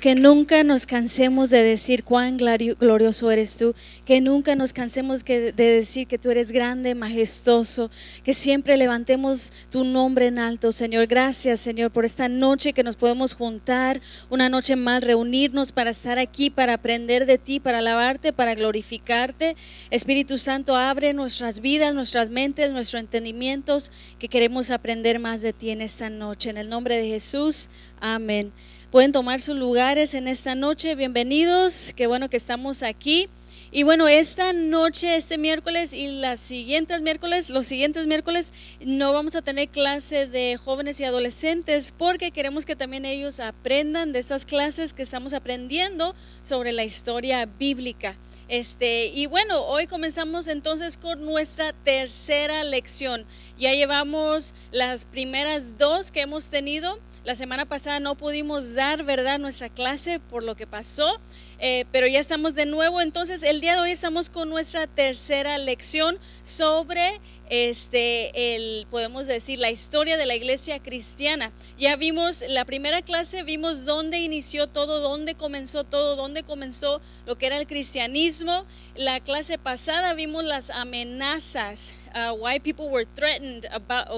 Que nunca nos cansemos de decir cuán glorioso eres tú, que nunca nos cansemos de decir que tú eres grande, majestuoso, que siempre levantemos tu nombre en alto, Señor. Gracias, Señor, por esta noche que nos podemos juntar, una noche más, reunirnos para estar aquí, para aprender de ti, para alabarte, para glorificarte. Espíritu Santo, abre nuestras vidas, nuestras mentes, nuestros entendimientos, que queremos aprender más de ti en esta noche. En el nombre de Jesús, amén. Pueden tomar sus lugares en esta noche. Bienvenidos. Qué bueno que estamos aquí. Y bueno, esta noche, este miércoles y las siguientes miércoles, los siguientes miércoles, no vamos a tener clase de jóvenes y adolescentes porque queremos que también ellos aprendan de estas clases que estamos aprendiendo sobre la historia bíblica. Este, y bueno, hoy comenzamos entonces con nuestra tercera lección. Ya llevamos las primeras dos que hemos tenido la semana pasada no pudimos dar, ¿verdad?, nuestra clase por lo que pasó, eh, pero ya estamos de nuevo. Entonces, el día de hoy estamos con nuestra tercera lección sobre este, el, podemos decir, la historia de la iglesia cristiana. Ya vimos la primera clase, vimos dónde inició todo, dónde comenzó todo, dónde comenzó lo que era el cristianismo. La clase pasada vimos las amenazas, uh, why people were threatened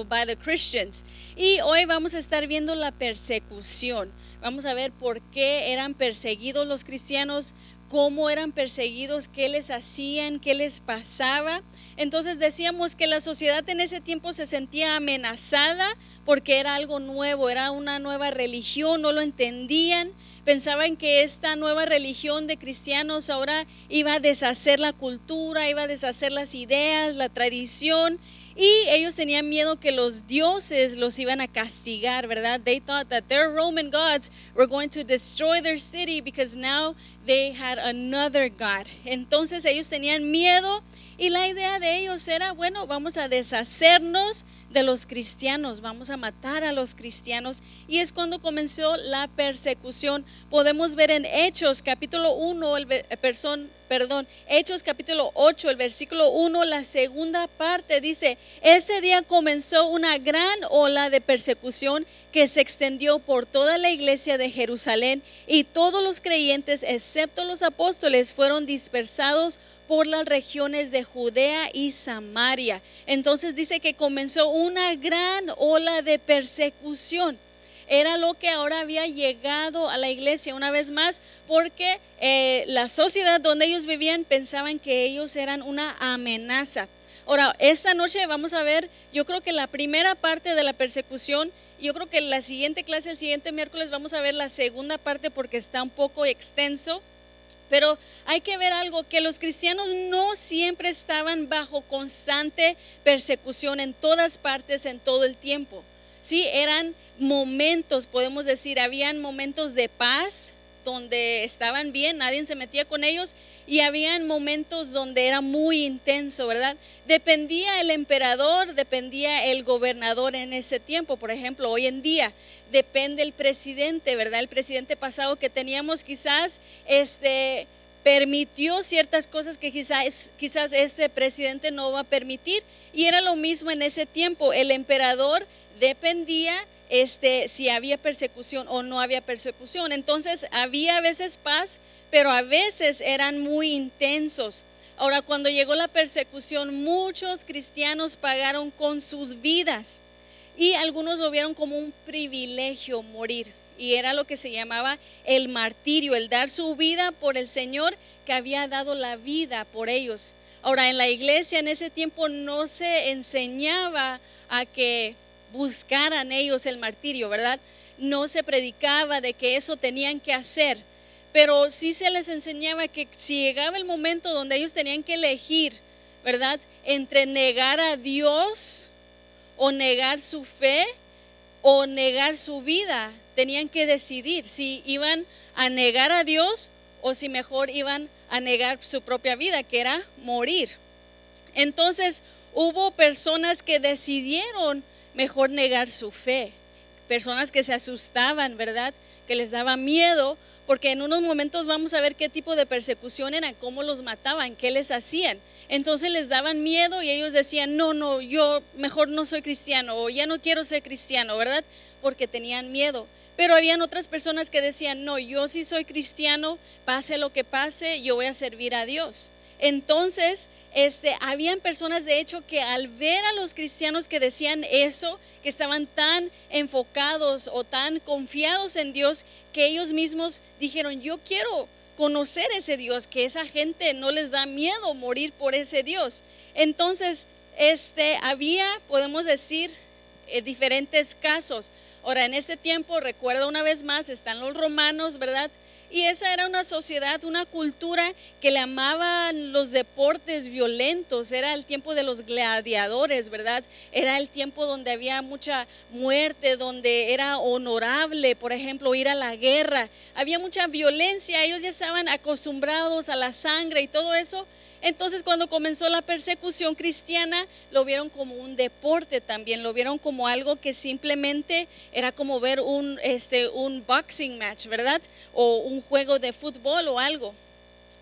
by the Christians. Y hoy vamos a estar viendo la persecución. Vamos a ver por qué eran perseguidos los cristianos, cómo eran perseguidos, qué les hacían, qué les pasaba. Entonces decíamos que la sociedad en ese tiempo se sentía amenazada porque era algo nuevo, era una nueva religión, no lo entendían. Pensaban que esta nueva religión de cristianos ahora iba a deshacer la cultura, iba a deshacer las ideas, la tradición y ellos tenían miedo que los dioses los iban a castigar, ¿verdad? They thought that their Roman gods were going to destroy their city because now they had another god. Entonces ellos tenían miedo y la idea de ellos era, bueno, vamos a deshacernos de los cristianos, vamos a matar a los cristianos. Y es cuando comenzó la persecución. Podemos ver en Hechos capítulo 1, el, person, perdón, Hechos capítulo 8, el versículo 1, la segunda parte dice, ese día comenzó una gran ola de persecución que se extendió por toda la iglesia de Jerusalén y todos los creyentes, excepto los apóstoles, fueron dispersados por las regiones de Judea y Samaria. Entonces dice que comenzó una gran ola de persecución. Era lo que ahora había llegado a la iglesia una vez más, porque eh, la sociedad donde ellos vivían pensaban que ellos eran una amenaza. Ahora, esta noche vamos a ver, yo creo que la primera parte de la persecución, yo creo que la siguiente clase, el siguiente miércoles, vamos a ver la segunda parte porque está un poco extenso pero hay que ver algo, que los cristianos no siempre estaban bajo constante persecución en todas partes, en todo el tiempo. Sí, eran momentos, podemos decir, habían momentos de paz, donde estaban bien, nadie se metía con ellos y habían momentos donde era muy intenso, ¿verdad? Dependía el emperador, dependía el gobernador en ese tiempo, por ejemplo, hoy en día depende el presidente, ¿verdad? El presidente pasado que teníamos quizás este permitió ciertas cosas que quizás, quizás este presidente no va a permitir y era lo mismo en ese tiempo, el emperador dependía este, si había persecución o no había persecución. Entonces había a veces paz, pero a veces eran muy intensos. Ahora, cuando llegó la persecución, muchos cristianos pagaron con sus vidas y algunos lo vieron como un privilegio morir. Y era lo que se llamaba el martirio, el dar su vida por el Señor que había dado la vida por ellos. Ahora, en la iglesia en ese tiempo no se enseñaba a que buscaran ellos el martirio, ¿verdad? No se predicaba de que eso tenían que hacer, pero sí se les enseñaba que si llegaba el momento donde ellos tenían que elegir, ¿verdad? Entre negar a Dios o negar su fe o negar su vida, tenían que decidir si iban a negar a Dios o si mejor iban a negar su propia vida, que era morir. Entonces hubo personas que decidieron mejor negar su fe. Personas que se asustaban, ¿verdad? Que les daba miedo, porque en unos momentos vamos a ver qué tipo de persecución era, cómo los mataban, qué les hacían. Entonces les daban miedo y ellos decían, no, no, yo mejor no soy cristiano o ya no quiero ser cristiano, ¿verdad? Porque tenían miedo. Pero habían otras personas que decían, no, yo sí soy cristiano, pase lo que pase, yo voy a servir a Dios. Entonces, este, habían personas de hecho que al ver a los cristianos que decían eso, que estaban tan enfocados o tan confiados en Dios, que ellos mismos dijeron, yo quiero conocer ese Dios, que esa gente no les da miedo morir por ese Dios. Entonces, este, había, podemos decir, eh, diferentes casos. Ahora, en este tiempo, recuerda una vez más, están los romanos, ¿verdad? Y esa era una sociedad, una cultura que le amaban los deportes violentos. Era el tiempo de los gladiadores, ¿verdad? Era el tiempo donde había mucha muerte, donde era honorable, por ejemplo, ir a la guerra. Había mucha violencia. Ellos ya estaban acostumbrados a la sangre y todo eso. Entonces cuando comenzó la persecución cristiana, lo vieron como un deporte también, lo vieron como algo que simplemente era como ver un, este, un boxing match, ¿verdad? O un juego de fútbol o algo.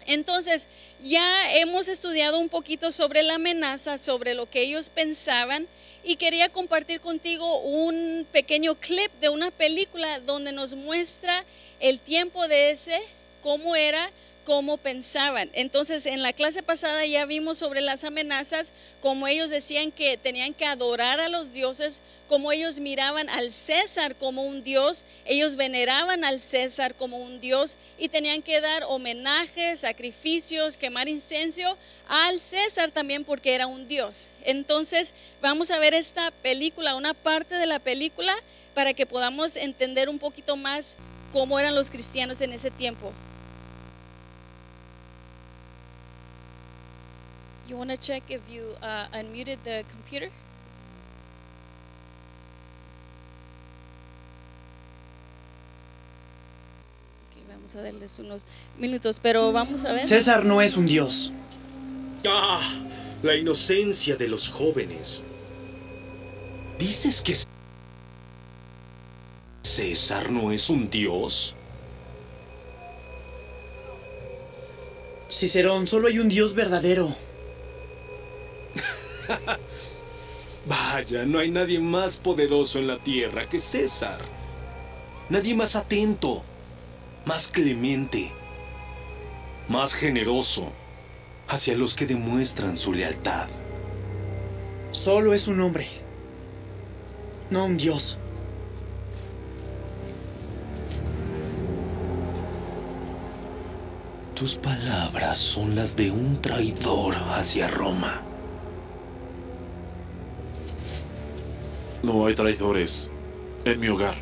Entonces, ya hemos estudiado un poquito sobre la amenaza, sobre lo que ellos pensaban y quería compartir contigo un pequeño clip de una película donde nos muestra el tiempo de ese, cómo era, cómo pensaban. Entonces, en la clase pasada ya vimos sobre las amenazas, como ellos decían que tenían que adorar a los dioses, como ellos miraban al César como un dios, ellos veneraban al César como un dios y tenían que dar homenajes, sacrificios, quemar incenso al César también porque era un dios. Entonces, vamos a ver esta película, una parte de la película, para que podamos entender un poquito más cómo eran los cristianos en ese tiempo. You want to check if you uh, unmuted the computer? Okay, vamos a darles unos minutos, pero vamos a ver. César no es un dios. Ah, la inocencia de los jóvenes. ¿Dices que César no es un dios? Cicerón, solo hay un dios verdadero. Vaya, no hay nadie más poderoso en la tierra que César. Nadie más atento, más clemente, más generoso hacia los que demuestran su lealtad. Solo es un hombre, no un dios. Tus palabras son las de un traidor hacia Roma. No hay traidores en mi hogar.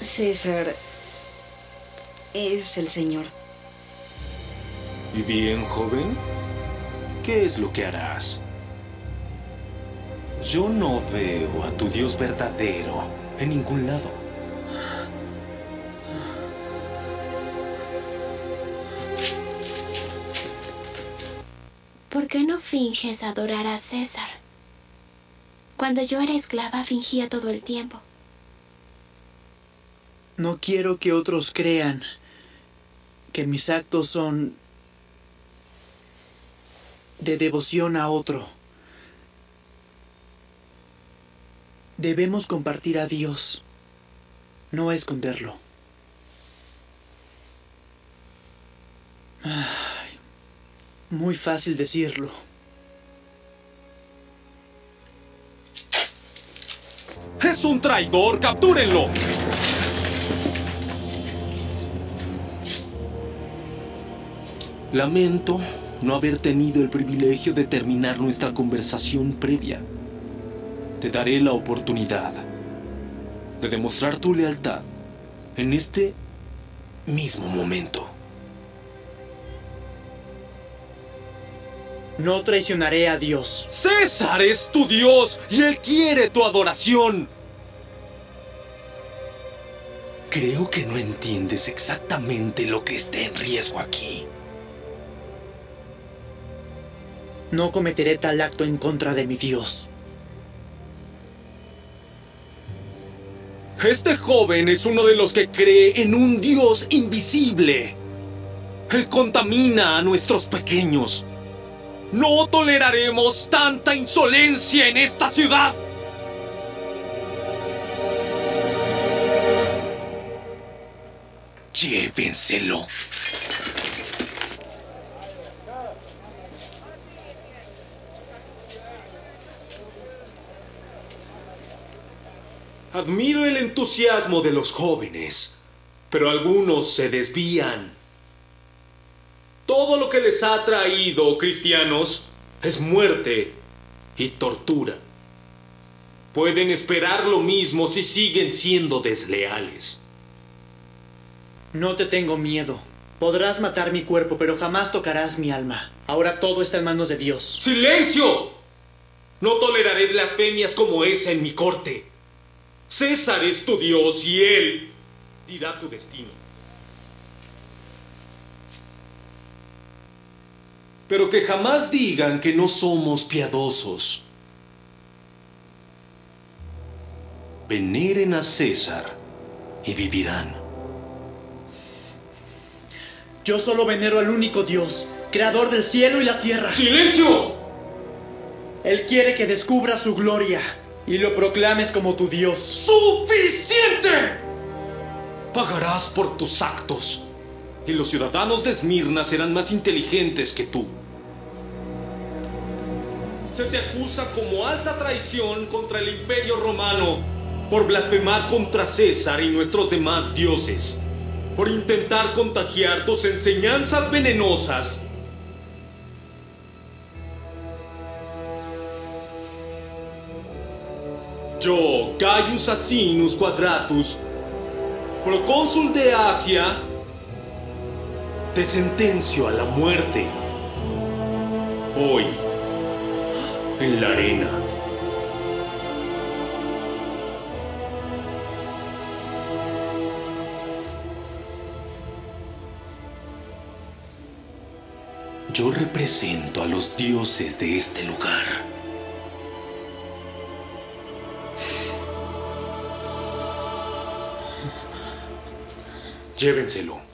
César es el Señor. ¿Y bien, joven? ¿Qué es lo que harás? Yo no veo a tu Dios verdadero en ningún lado. ¿Por qué no finges adorar a César? Cuando yo era esclava fingía todo el tiempo. No quiero que otros crean que mis actos son de devoción a otro. Debemos compartir a Dios, no esconderlo. Muy fácil decirlo. ¡Es un traidor! ¡Captúrenlo! Lamento no haber tenido el privilegio de terminar nuestra conversación previa. Te daré la oportunidad de demostrar tu lealtad en este mismo momento. No traicionaré a Dios. César es tu Dios y Él quiere tu adoración. Creo que no entiendes exactamente lo que está en riesgo aquí. No cometeré tal acto en contra de mi Dios. Este joven es uno de los que cree en un Dios invisible. Él contamina a nuestros pequeños. No toleraremos tanta insolencia en esta ciudad. Llévenselo. Admiro el entusiasmo de los jóvenes, pero algunos se desvían. Todo lo que les ha traído, cristianos, es muerte y tortura. Pueden esperar lo mismo si siguen siendo desleales. No te tengo miedo. Podrás matar mi cuerpo, pero jamás tocarás mi alma. Ahora todo está en manos de Dios. ¡Silencio! No toleraré blasfemias como esa en mi corte. César es tu Dios y Él dirá tu destino. Pero que jamás digan que no somos piadosos. Veneren a César y vivirán. Yo solo venero al único Dios, creador del cielo y la tierra. ¡Silencio! Él quiere que descubra su gloria y lo proclames como tu Dios. ¡Suficiente! Pagarás por tus actos. Y los ciudadanos de Esmirna serán más inteligentes que tú. Se te acusa como alta traición contra el imperio romano por blasfemar contra César y nuestros demás dioses, por intentar contagiar tus enseñanzas venenosas Yo, Gaius Asinus Quadratus, procónsul de Asia, te sentencio a la muerte. Hoy, en la arena. Yo represento a los dioses de este lugar. Llévenselo.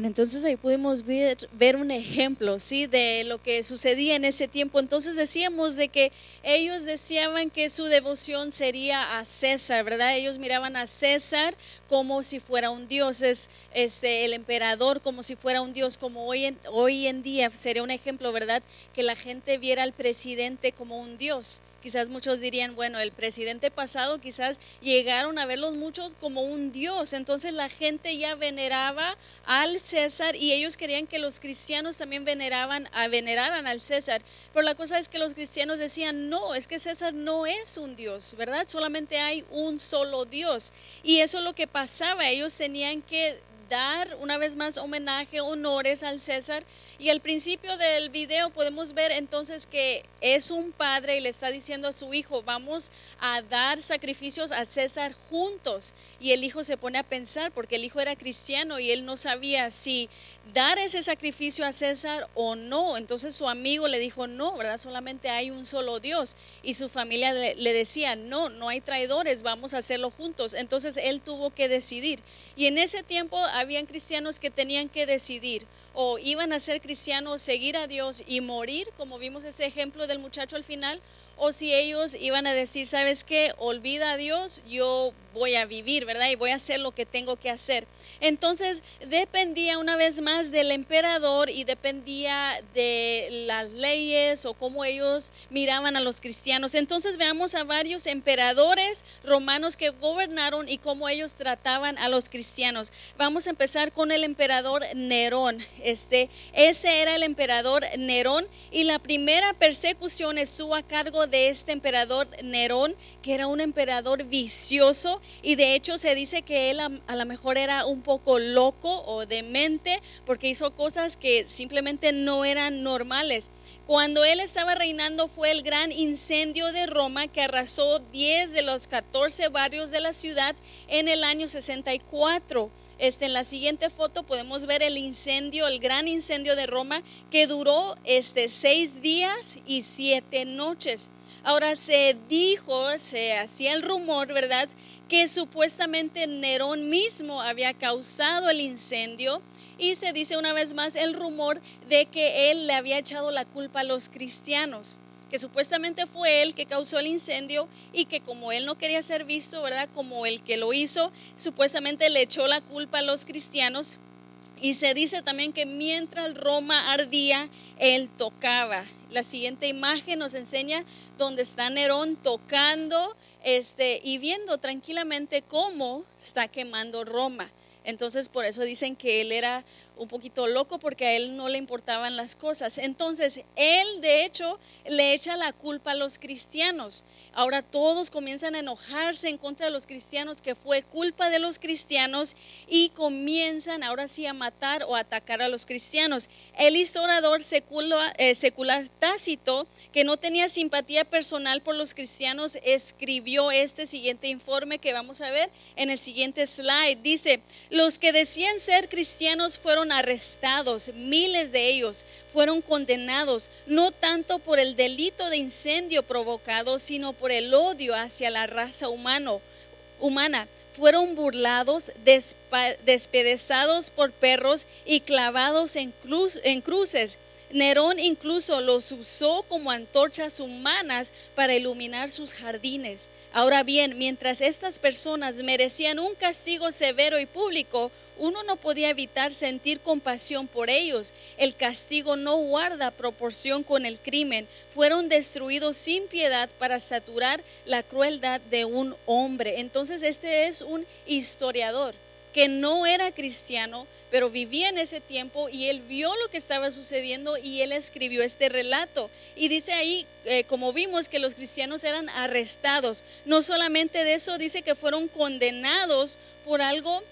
Bueno, entonces ahí pudimos ver, un ejemplo, ¿sí? De lo que sucedía en ese tiempo. Entonces decíamos de que ellos decían que su devoción sería a César, ¿verdad? Ellos miraban a César como si fuera un dios, es este, el emperador como si fuera un dios, como hoy en, hoy en día sería un ejemplo, ¿verdad? Que la gente viera al presidente como un dios. Quizás muchos dirían, bueno, el presidente pasado quizás llegaron a verlos muchos como un dios. Entonces la gente ya veneraba al César y ellos querían que los cristianos también veneraban, a, veneraran al César. Pero la cosa es que los cristianos decían, no, es que César no es un dios, ¿verdad? Solamente hay un solo dios. Y eso es lo que pasaba. Ellos tenían que dar una vez más homenaje, honores al César. Y al principio del video podemos ver entonces que es un padre y le está diciendo a su hijo, vamos a dar sacrificios a César juntos. Y el hijo se pone a pensar porque el hijo era cristiano y él no sabía si dar ese sacrificio a César o no. Entonces su amigo le dijo, no, ¿verdad? Solamente hay un solo Dios. Y su familia le, decía, no, no hay traidores, vamos a hacerlo juntos. Entonces él tuvo que decidir. Y en ese tiempo habían cristianos que tenían que decidir o iban a ser cristianos, seguir a Dios y morir, como vimos ese ejemplo del muchacho al final, o si ellos iban a decir, ¿sabes qué? Olvida a Dios, yo voy a vivir, ¿verdad? Y voy a hacer lo que tengo que hacer. Entonces dependía una vez más del emperador y dependía de las leyes o cómo ellos miraban a los cristianos. Entonces veamos a varios emperadores romanos que gobernaron y cómo ellos trataban a los cristianos. Vamos a empezar con el emperador Nerón. Este, ese era el emperador Nerón y la primera persecución estuvo a cargo de este emperador Nerón, que era un emperador vicioso y de hecho se dice que él a, a lo mejor era un poco loco o demente porque hizo cosas que simplemente no eran normales. Cuando él estaba reinando fue el gran incendio de Roma que arrasó 10 de los 14 barrios de la ciudad en el año 64. Este, en la siguiente foto podemos ver el incendio, el gran incendio de Roma que duró este, seis días y siete noches. Ahora se dijo, se hacía el rumor, ¿verdad? Que supuestamente Nerón mismo había causado el incendio y se dice una vez más el rumor de que él le había echado la culpa a los cristianos que supuestamente fue él que causó el incendio y que como él no quería ser visto, ¿verdad? Como el que lo hizo, supuestamente le echó la culpa a los cristianos. Y se dice también que mientras Roma ardía, él tocaba. La siguiente imagen nos enseña donde está Nerón tocando este, y viendo tranquilamente cómo está quemando Roma. Entonces por eso dicen que él era un poquito loco porque a él no le importaban las cosas. Entonces, él de hecho le echa la culpa a los cristianos. Ahora todos comienzan a enojarse en contra de los cristianos, que fue culpa de los cristianos, y comienzan ahora sí a matar o atacar a los cristianos. El historiador secular, eh, secular Tácito, que no tenía simpatía personal por los cristianos, escribió este siguiente informe que vamos a ver en el siguiente slide. Dice, los que decían ser cristianos fueron arrestados, miles de ellos fueron condenados, no tanto por el delito de incendio provocado, sino por el odio hacia la raza humano, humana. Fueron burlados, despedezados por perros y clavados en cruces Nerón incluso los usó como antorchas humanas para iluminar sus jardines. Ahora bien, mientras estas personas merecían un castigo severo y público, uno no podía evitar sentir compasión por ellos. El castigo no guarda proporción con el crimen. Fueron destruidos sin piedad para saturar la crueldad de un hombre. Entonces este es un historiador que no era cristiano, pero vivía en ese tiempo y él vio lo que estaba sucediendo y él escribió este relato. Y dice ahí, eh, como vimos, que los cristianos eran arrestados. No solamente de eso, dice que fueron condenados por algo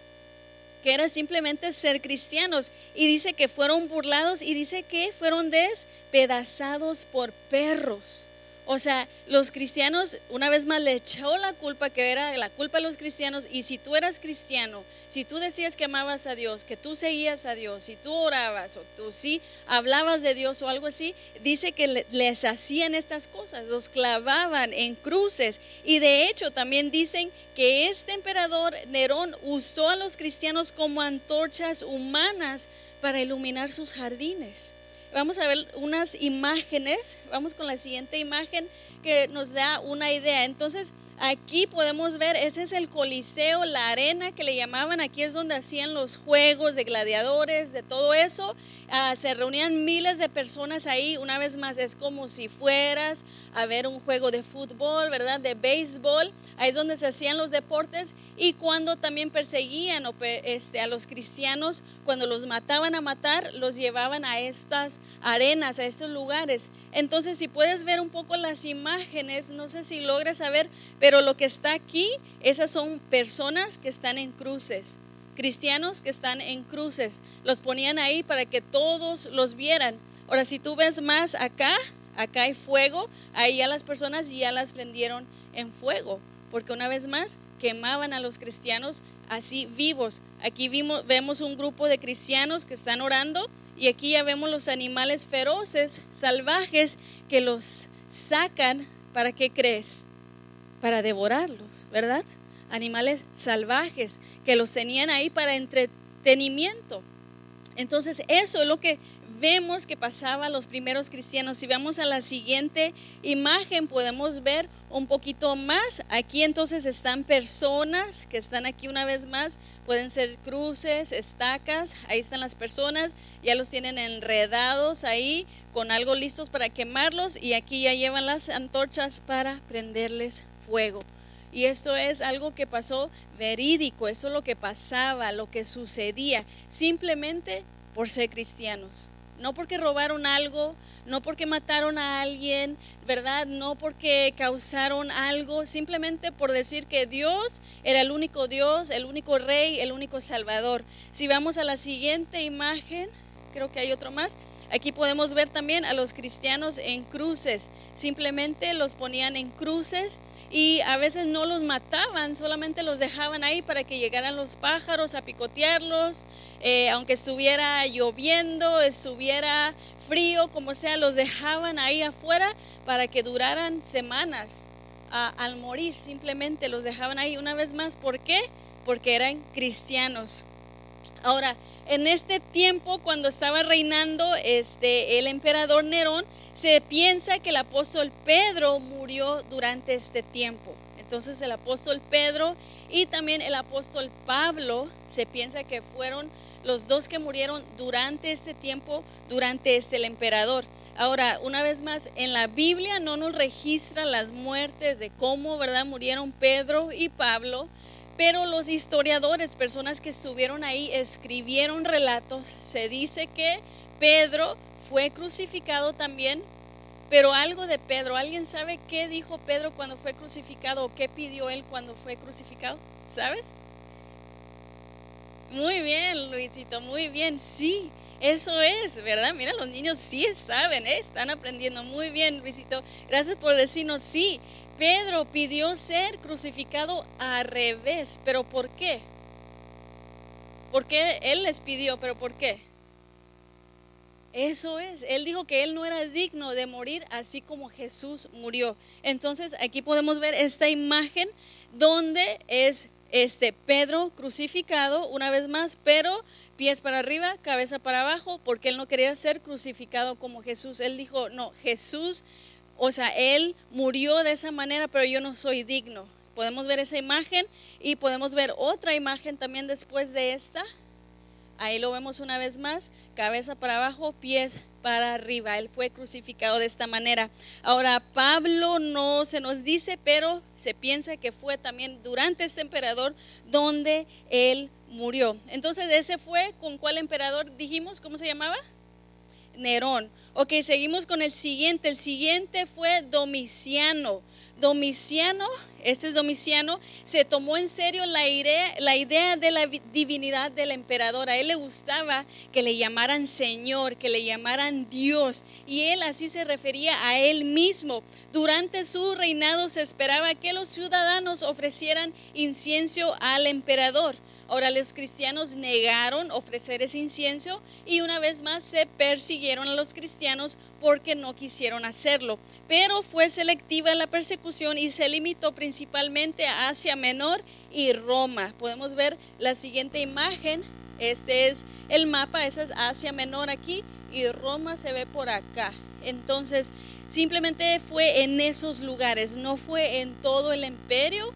que era simplemente ser cristianos. Y dice que fueron burlados y dice que fueron despedazados por perros. O sea, los cristianos, una vez más, le echó la culpa, que era la culpa de los cristianos. Y si tú eras cristiano, si tú decías que amabas a Dios, que tú seguías a Dios, si tú orabas o tú sí hablabas de Dios o algo así, dice que les hacían estas cosas, los clavaban en cruces. Y de hecho también dicen que este emperador Nerón usó a los cristianos como antorchas humanas para iluminar sus jardines. Vamos a ver unas imágenes. Vamos con la siguiente imagen que nos da una idea. Entonces, aquí podemos ver, ese es el coliseo, la arena que le llamaban. Aquí es donde hacían los juegos de gladiadores, de todo eso. Ah, se reunían miles de personas ahí. Una vez más, es como si fueras a ver un juego de fútbol, ¿verdad? De béisbol. Ahí es donde se hacían los deportes. Y cuando también perseguían este, a los cristianos, cuando los mataban a matar, los llevaban a estas arenas, a estos lugares. Entonces, si puedes ver un poco las imágenes, no sé si logres saber, pero lo que está aquí, esas son personas que están en cruces cristianos que están en cruces. Los ponían ahí para que todos los vieran. Ahora, si tú ves más acá, acá hay fuego, ahí ya las personas ya las prendieron en fuego, porque una vez más quemaban a los cristianos así vivos. Aquí vimos, vemos un grupo de cristianos que están orando y aquí ya vemos los animales feroces, salvajes, que los sacan, ¿para qué crees? Para devorarlos, ¿verdad? Animales salvajes que los tenían ahí para entretenimiento. Entonces eso es lo que vemos que pasaba a los primeros cristianos. Si vamos a la siguiente imagen, podemos ver un poquito más. Aquí entonces están personas que están aquí una vez más. Pueden ser cruces, estacas. Ahí están las personas. Ya los tienen enredados ahí con algo listos para quemarlos. Y aquí ya llevan las antorchas para prenderles fuego. Y esto es algo que pasó verídico. Esto es lo que pasaba, lo que sucedía. Simplemente por ser cristianos no porque robaron algo, no porque mataron a alguien, ¿verdad? No porque causaron algo, simplemente por decir que Dios era el único Dios, el único Rey, el único Salvador. Si vamos a la siguiente imagen, creo que hay otro más. Aquí podemos ver también a los cristianos en cruces. Simplemente los ponían en cruces y a veces no los mataban, solamente los dejaban ahí para que llegaran los pájaros a picotearlos, eh, aunque estuviera lloviendo, estuviera frío, como sea, los dejaban ahí afuera para que duraran semanas. al morir simplemente los dejaban ahí una vez más. ¿Por qué? Porque eran cristianos. Ahora, en este tiempo, cuando estaba reinando este, el emperador Nerón, se piensa que el apóstol Pedro murió durante este tiempo. Entonces el apóstol Pedro y también el apóstol Pablo se piensa que fueron los dos que murieron durante este tiempo, durante este el emperador. Ahora, una vez más, en la Biblia no nos registra las muertes de cómo, ¿verdad?, murieron Pedro y Pablo, pero los historiadores, personas que estuvieron ahí, escribieron relatos. Se dice que Pedro fue crucificado también, pero algo de Pedro, ¿alguien sabe qué dijo Pedro cuando fue crucificado o qué pidió él cuando fue crucificado? ¿Sabes? Muy bien, Luisito, muy bien, sí. Eso es, ¿verdad? Mira, los niños sí saben, ¿eh? están aprendiendo muy bien, Luisito. Gracias por decirnos sí. Pedro pidió ser crucificado al revés, pero ¿por qué? Porque él les pidió, pero ¿por qué? Eso es, él dijo que él no era digno de morir así como Jesús murió. Entonces aquí podemos ver esta imagen donde es este Pedro crucificado una vez más, pero pies para arriba, cabeza para abajo, porque él no quería ser crucificado como Jesús. Él dijo, no, Jesús o sea, Él murió de esa manera, pero yo no soy digno. Podemos ver esa imagen y podemos ver otra imagen también después de esta. Ahí lo vemos una vez más, cabeza para abajo, pies para arriba. Él fue crucificado de esta manera. Ahora, Pablo no se nos dice, pero se piensa que fue también durante este emperador donde él murió. Entonces, ese fue con cuál emperador dijimos, ¿cómo se llamaba? Nerón. Ok, seguimos con el siguiente. El siguiente fue Domiciano. Domiciano, este es Domiciano, se tomó en serio la idea, la idea de la divinidad del emperador. A él le gustaba que le llamaran Señor, que le llamaran Dios. Y él así se refería a él mismo. Durante su reinado se esperaba que los ciudadanos ofrecieran incienso al emperador. Ahora los cristianos negaron ofrecer ese incienso y una vez más se persiguieron a los cristianos porque no quisieron hacerlo. Pero fue selectiva la persecución y se limitó principalmente a Asia Menor y Roma. Podemos ver la siguiente imagen. Este es el mapa, esa es Asia Menor aquí y Roma se ve por acá. Entonces, simplemente fue en esos lugares, no fue en todo el imperio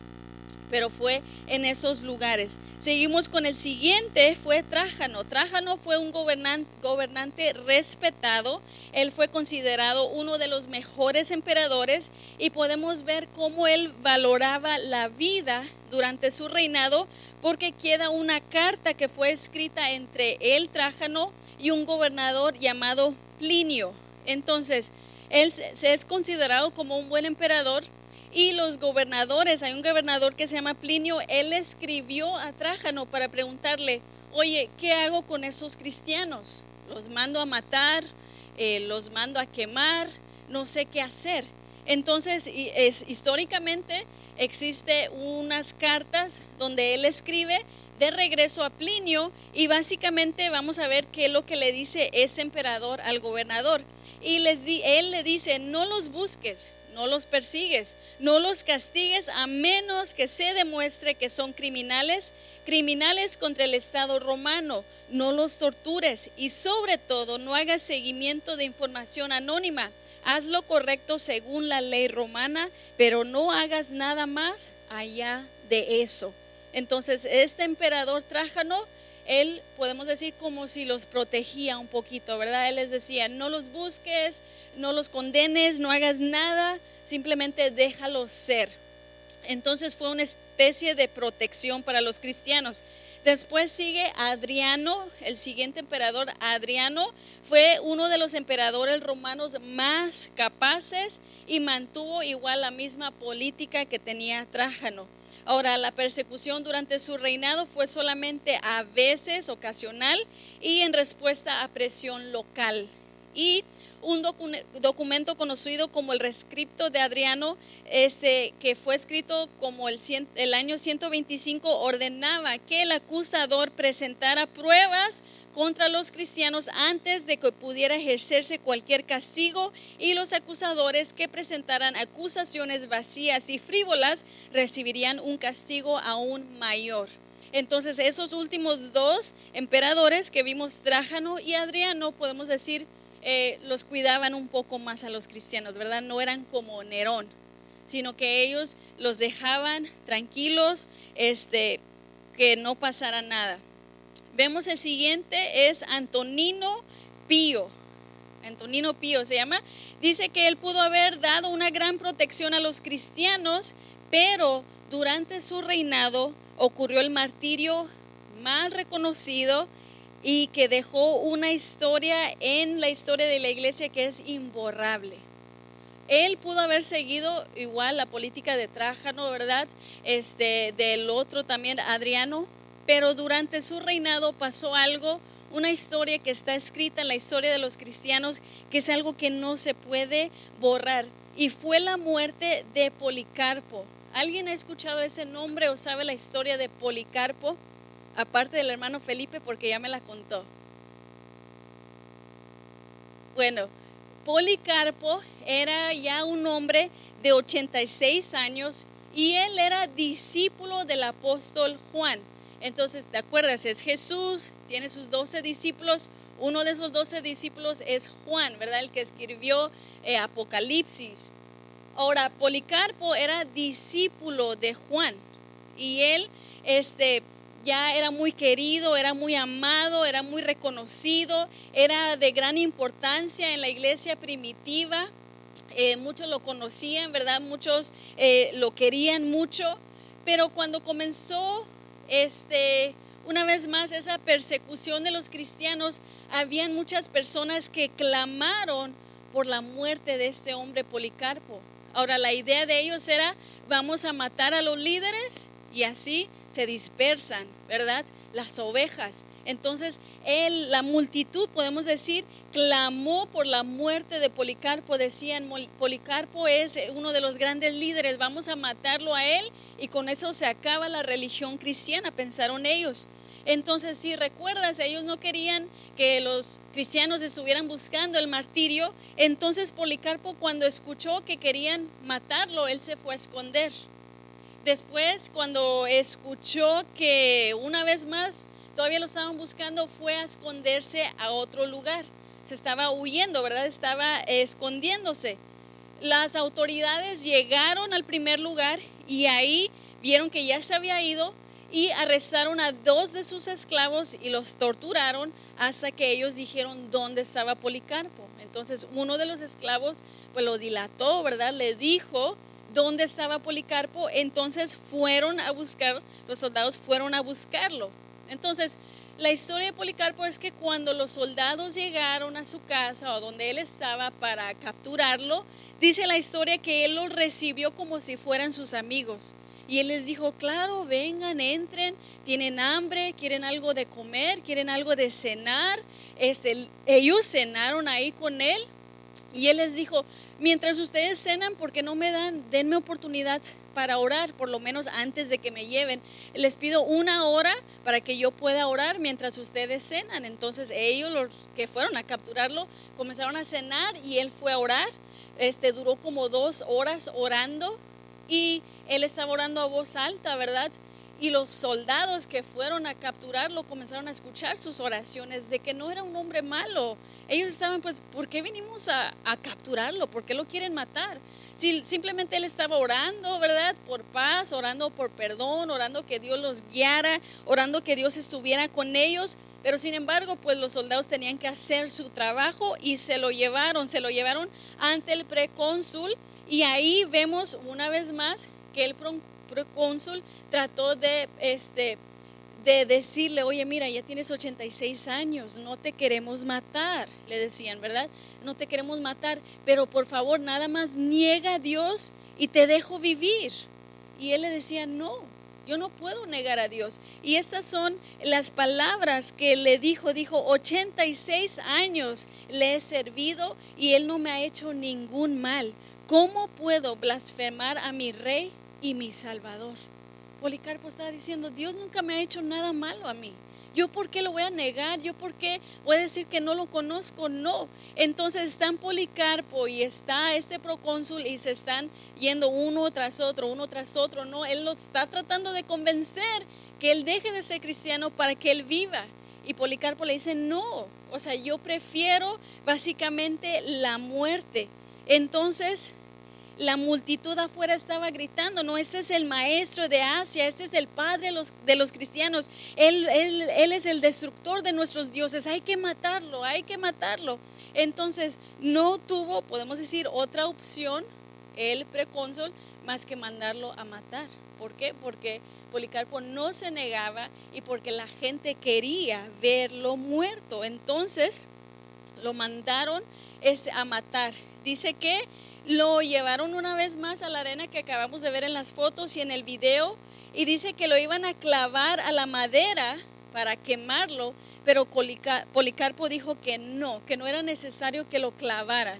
pero fue en esos lugares. Seguimos con el siguiente, fue Trájano. Trájano fue un gobernante, respetado, él fue considerado uno de los mejores emperadores y podemos ver cómo él valoraba la vida durante su reinado porque queda una carta que fue escrita entre él, Trájano, y un gobernador llamado Plinio. Entonces, él se es considerado como un buen emperador y los gobernadores, hay un gobernador que se llama Plinio, él escribió a Trájano para preguntarle, oye, ¿qué hago con esos cristianos? ¿Los mando a matar? Eh, ¿Los mando a quemar? No sé qué hacer. Entonces, es, históricamente existe unas cartas donde él escribe de regreso a Plinio y básicamente vamos a ver qué es lo que le dice ese emperador al gobernador. Y él le dice, no los busques, no los persigues, no los castigues a menos que se demuestre que son criminales, criminales contra el Estado romano, no los tortures y sobre todo no hagas seguimiento de información anónima. Haz lo correcto según la ley romana, pero no hagas nada más allá de eso. Entonces, este emperador Trájano, él podemos decir como si los protegía un poquito, ¿verdad? Él les decía, no los busques, no los condenes, no hagas nada, simplemente déjalos ser. Entonces fue una especie de protección para los cristianos. Después sigue Adriano, el siguiente emperador Adriano, fue uno de los emperadores romanos más capaces y mantuvo igual la misma política que tenía Trájano. Ahora, la persecución durante su reinado fue solamente a veces ocasional y en respuesta a presión local. Y un documento conocido como el rescripto de Adriano, que fue escrito como el, año 125, ordenaba que el acusador presentara pruebas contra los cristianos antes de que pudiera ejercerse cualquier castigo y los acusadores que presentaran acusaciones vacías y frívolas recibirían un castigo aún mayor. Entonces esos últimos dos emperadores que vimos, Trájano y Adriano, podemos decir, eh, los cuidaban un poco más a los cristianos, ¿verdad? No eran como Nerón, sino que ellos los dejaban tranquilos, este, que no pasara nada. Vemos el siguiente, es Antonino Pío. Antonino Pío se llama. Dice que él pudo haber dado una gran protección a los cristianos, pero durante su reinado ocurrió el martirio más reconocido y que dejó una historia en la historia de la iglesia que es imborrable. Él pudo haber seguido igual la política de Trájano, ¿verdad? Este, del otro también, Adriano, pero durante su reinado pasó algo, una historia que está escrita en la historia de los cristianos, que es algo que no se puede borrar, y fue la muerte de Policarpo. ¿Alguien ha escuchado ese nombre o sabe la historia de Policarpo? Aparte del hermano Felipe, porque ya me la contó. Bueno, Policarpo era ya un hombre de 86 años y él era discípulo del apóstol Juan. Entonces, ¿te acuerdas? Es Jesús, tiene sus doce discípulos. Uno de esos doce discípulos es Juan, ¿verdad? El que escribió eh, Apocalipsis. Ahora, Policarpo era discípulo de Juan y él este, ya era muy querido, era muy amado, era muy reconocido, era de gran importancia en la iglesia primitiva. Eh, muchos lo conocían, ¿verdad? Muchos eh, lo querían mucho, pero cuando comenzó este, una vez más, esa persecución de los cristianos, habían muchas personas que clamaron por la muerte de este hombre Policarpo. Ahora, la idea de ellos era, vamos a matar a los líderes y así se dispersan, ¿verdad? Las ovejas. Entonces, él, la multitud, podemos decir, clamó por la muerte de Policarpo. Decían, Policarpo es uno de los grandes líderes, vamos a matarlo a él y con eso se acaba la religión cristiana, pensaron ellos. Entonces, si recuerdas, ellos no querían que los cristianos estuvieran buscando el martirio. Entonces, Policarpo, cuando escuchó que querían matarlo, él se fue a esconder. Después, cuando escuchó que una vez más todavía lo estaban buscando, fue a esconderse a otro lugar. Se estaba huyendo, ¿verdad? Estaba escondiéndose. Las autoridades llegaron al primer lugar y ahí vieron que ya se había ido y arrestaron a dos de sus esclavos y los torturaron hasta que ellos dijeron dónde estaba Policarpo. Entonces uno de los esclavos pues lo dilató, ¿verdad? Le dijo dónde estaba Policarpo, entonces fueron a buscar, los soldados fueron a buscarlo. Entonces, la historia de Policarpo es que cuando los soldados llegaron a su casa o donde él estaba para capturarlo, dice la historia que él los recibió como si fueran sus amigos. Y él les dijo, claro, vengan, entren, tienen hambre, quieren algo de comer, quieren algo de cenar. Este, ellos cenaron ahí con él Y él les dijo, mientras ustedes cenan, ¿por qué no me dan, denme oportunidad para orar, por lo menos antes de que me lleven? Les pido una hora para que yo pueda orar mientras ustedes cenan. Entonces ellos, los que fueron a capturarlo, comenzaron a cenar y él fue a orar. Este duró como dos horas orando y él estaba orando a voz alta, ¿verdad? Y los soldados que fueron a capturarlo comenzaron a escuchar sus oraciones de que no era un hombre malo. Ellos estaban, pues, ¿por qué vinimos a, a capturarlo? ¿Por qué lo quieren matar? Si simplemente él estaba orando, ¿verdad? Por paz, orando por perdón, orando que Dios los guiara, orando que Dios estuviera con ellos. Pero sin embargo, pues los soldados tenían que hacer su trabajo y se lo llevaron, se lo llevaron ante el precónsul y ahí vemos una vez más que el procónsul trató de, este, de decirle, oye, mira, ya tienes 86 años, no te queremos matar, le decían, ¿verdad? No te queremos matar, pero por favor, nada más niega a Dios y te dejo vivir. Y él le decía, no, yo no puedo negar a Dios. Y estas son las palabras que le dijo. Dijo, 86 años le he servido y él no me ha hecho ningún mal. ¿Cómo puedo blasfemar a mi rey y mi salvador? Policarpo estaba diciendo, Dios nunca me ha hecho nada malo a mí. ¿Yo por qué lo voy a negar? ¿Yo por qué voy a decir que no lo conozco? No. Entonces están Policarpo y está este procónsul y se están yendo uno tras otro, uno tras otro. No, él lo está tratando de convencer que él deje de ser cristiano para que él viva. Y Policarpo le dice, no, o sea, yo prefiero básicamente la muerte. Entonces la multitud afuera estaba gritando, no, este es el maestro de Asia, este es el padre de los, de los cristianos, él, él, es el destructor de nuestros dioses, hay que matarlo, hay que matarlo. Entonces no tuvo, podemos decir, otra opción el precónsul más que mandarlo a matar. ¿Por qué? Porque Policarpo no se negaba y porque la gente quería verlo muerto. Entonces lo mandaron este, a matar. Dice que lo llevaron una vez más a la arena que acabamos de ver en las fotos y en el video y dice que lo iban a clavar a la madera para quemarlo, pero Policarpo dijo que no, que no era necesario que lo clavaran,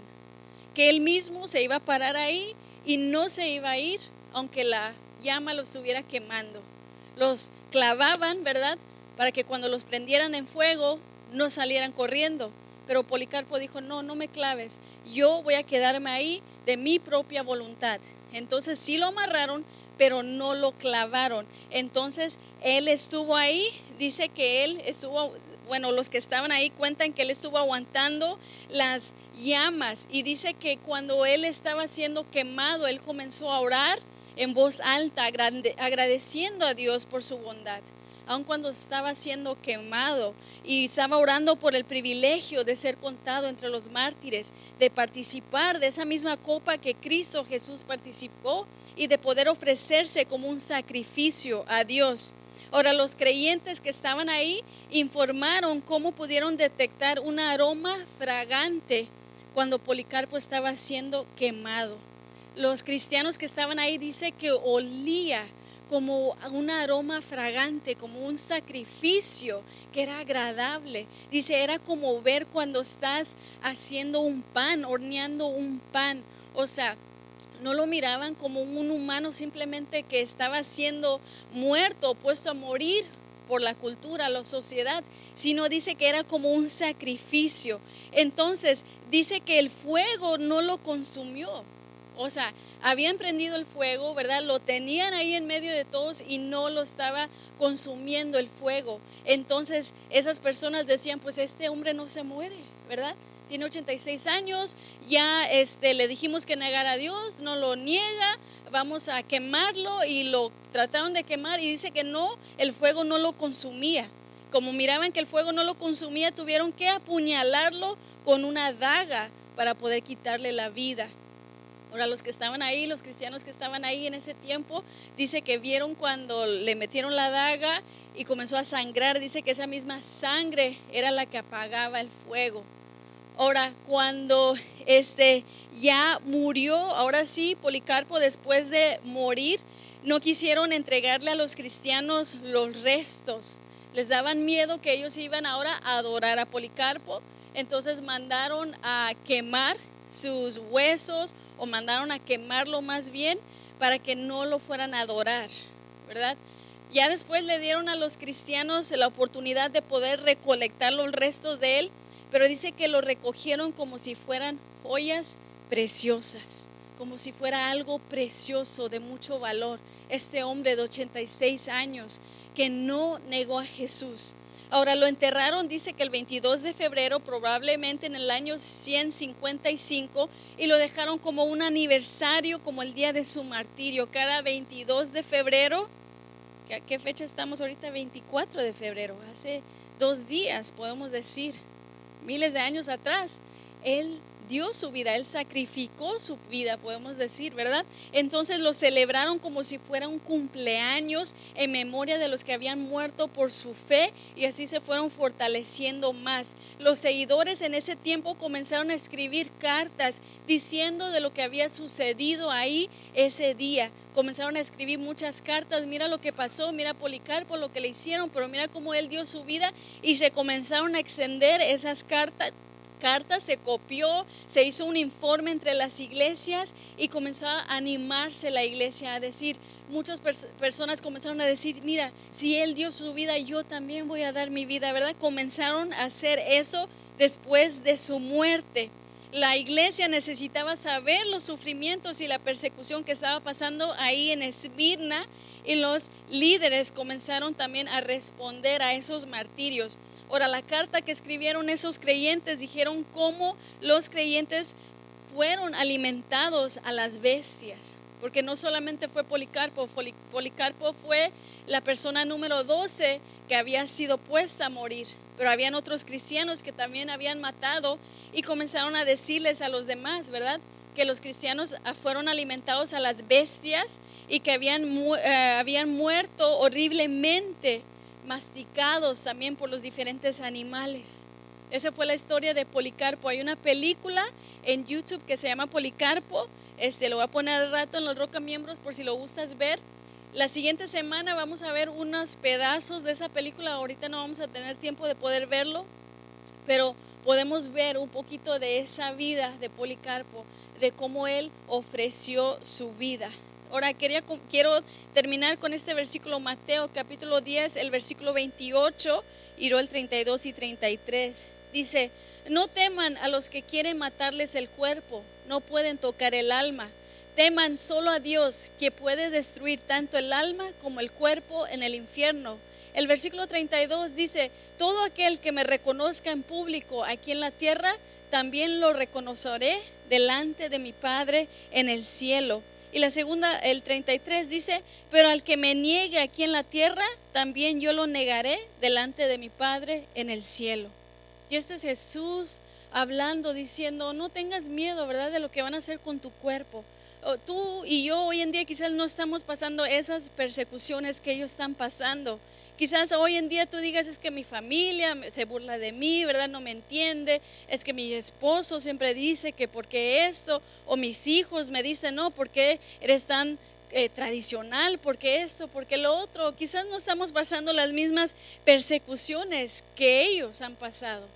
que él mismo se iba a parar ahí y no se iba a ir aunque la llama lo estuviera quemando. Los clavaban, ¿verdad? Para que cuando los prendieran en fuego no salieran corriendo. Pero Policarpo dijo, no, no me claves, yo voy a quedarme ahí de mi propia voluntad. Entonces sí lo amarraron, pero no lo clavaron. Entonces él estuvo ahí, dice que él estuvo, bueno, los que estaban ahí cuentan que él estuvo aguantando las llamas y dice que cuando él estaba siendo quemado, él comenzó a orar en voz alta, agradeciendo a Dios por su bondad aun cuando estaba siendo quemado y estaba orando por el privilegio de ser contado entre los mártires, de participar de esa misma copa que Cristo Jesús participó y de poder ofrecerse como un sacrificio a Dios. Ahora, los creyentes que estaban ahí informaron cómo pudieron detectar un aroma fragante cuando Policarpo estaba siendo quemado. Los cristianos que estaban ahí dice que olía como un aroma fragante, como un sacrificio que era agradable. Dice, era como ver cuando estás haciendo un pan, horneando un pan. O sea, no lo miraban como un humano simplemente que estaba siendo muerto, puesto a morir por la cultura, la sociedad, sino dice que era como un sacrificio. Entonces, dice que el fuego no lo consumió. O sea, habían prendido el fuego, ¿verdad? Lo tenían ahí en medio de todos y no lo estaba consumiendo el fuego. Entonces esas personas decían, pues este hombre no se muere, ¿verdad? Tiene 86 años, ya este, le dijimos que negara a Dios, no lo niega, vamos a quemarlo y lo trataron de quemar y dice que no, el fuego no lo consumía. Como miraban que el fuego no lo consumía, tuvieron que apuñalarlo con una daga para poder quitarle la vida. Ahora, los que estaban ahí, los cristianos que estaban ahí en ese tiempo, dice que vieron cuando le metieron la daga y comenzó a sangrar. Dice que esa misma sangre era la que apagaba el fuego. Ahora, cuando este ya murió, ahora sí, Policarpo después de morir, no quisieron entregarle a los cristianos los restos. Les daban miedo que ellos iban ahora a adorar a Policarpo. Entonces mandaron a quemar sus huesos o mandaron a quemarlo más bien para que no lo fueran a adorar, ¿verdad? Ya después le dieron a los cristianos la oportunidad de poder recolectar los restos de él, pero dice que lo recogieron como si fueran joyas preciosas, como si fuera algo precioso de mucho valor. Este hombre de 86 años que no negó a Jesús. Ahora lo enterraron, dice que el 22 de febrero, probablemente en el año 155, y lo dejaron como un aniversario, como el día de su martirio, cada 22 de febrero. ¿A qué fecha estamos ahorita? 24 de febrero, hace dos días, podemos decir, miles de años atrás. Él dio su vida, Él sacrificó su vida, podemos decir, ¿verdad? Entonces lo celebraron como si fuera un cumpleaños en memoria de los que habían muerto por su fe y así se fueron fortaleciendo más. Los seguidores en ese tiempo comenzaron a escribir cartas diciendo de lo que había sucedido ahí ese día comenzaron a escribir muchas cartas, mira lo que pasó, mira Policarpo lo que le hicieron, pero mira cómo él dio su vida y se comenzaron a extender esas cartas carta, se copió, se hizo un informe entre las iglesias y comenzó a animarse la iglesia a decir, muchas personas comenzaron a decir, mira, si Él dio su vida, yo también voy a dar mi vida, ¿verdad? Comenzaron a hacer eso después de su muerte. La iglesia necesitaba saber los sufrimientos y la persecución que estaba pasando ahí en Esmirna y los líderes comenzaron también a responder a esos martirios. Ahora, la carta que escribieron esos creyentes dijeron cómo los creyentes fueron alimentados a las bestias. Porque no solamente fue Policarpo, Policarpo fue la persona número 12 que había sido puesta a morir. Pero habían otros cristianos que también habían matado y comenzaron a decirles a los demás, ¿verdad? Que los cristianos fueron alimentados a las bestias y que habían, eh, habían muerto horriblemente masticados también por los diferentes animales. Esa fue la historia de Policarpo. Hay una película en YouTube que se llama Policarpo. Este, lo voy a poner al rato en los Roca Miembros por si lo gustas ver. La siguiente semana vamos a ver unos pedazos de esa película. Ahorita no vamos a tener tiempo de poder verlo, pero podemos ver un poquito de esa vida de Policarpo, de cómo él ofreció su vida. Ahora quería, quiero terminar con este versículo Mateo capítulo 10, el versículo 28 y el 32 y 33. Dice, no teman a los que quieren matarles el cuerpo, no pueden tocar el alma. Teman solo a Dios que puede destruir tanto el alma como el cuerpo en el infierno. El versículo 32 dice, todo aquel que me reconozca en público aquí en la tierra, también lo reconoceré delante de mi Padre en el cielo. Y la segunda, el 33 dice, pero al que me niegue aquí en la tierra, también yo lo negaré delante de mi Padre en el cielo. Y este es Jesús hablando, diciendo, no tengas miedo, ¿verdad?, de lo que van a hacer con tu cuerpo. Tú y yo hoy en día quizás no estamos pasando esas persecuciones que ellos están pasando. Quizás hoy en día tú digas es que mi familia se burla de mí, ¿verdad? No me entiende. Es que mi esposo siempre dice que porque esto, o mis hijos me dicen, no, porque eres tan eh, tradicional, porque esto, porque lo otro. Quizás no estamos pasando las mismas persecuciones que ellos han pasado.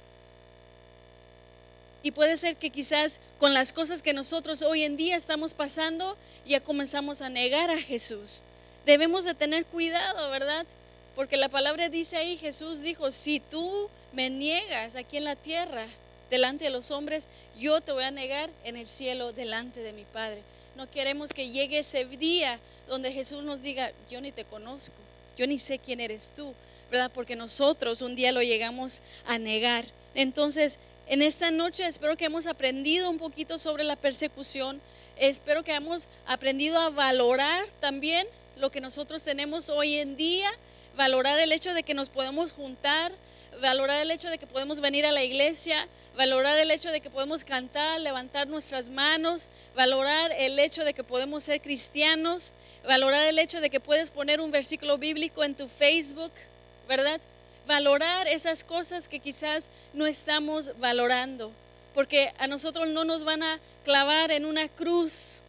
Y puede ser que quizás con las cosas que nosotros hoy en día estamos pasando, ya comenzamos a negar a Jesús. Debemos de tener cuidado, ¿verdad? Porque la palabra dice ahí, Jesús dijo, si tú me niegas aquí en la tierra delante de los hombres, yo te voy a negar en el cielo delante de mi Padre. No queremos que llegue ese día donde Jesús nos diga, yo ni te conozco, yo ni sé quién eres tú, ¿verdad? Porque nosotros un día lo llegamos a negar. Entonces, en esta noche espero que hemos aprendido un poquito sobre la persecución, espero que hemos aprendido a valorar también lo que nosotros tenemos hoy en día valorar el hecho de que nos podemos juntar, valorar el hecho de que podemos venir a la iglesia, valorar el hecho de que podemos cantar, levantar nuestras manos, valorar el hecho de que podemos ser cristianos, valorar el hecho de que puedes poner un versículo bíblico en tu Facebook, ¿verdad? Valorar esas cosas que quizás no estamos valorando, porque a nosotros no nos van a clavar en una cruz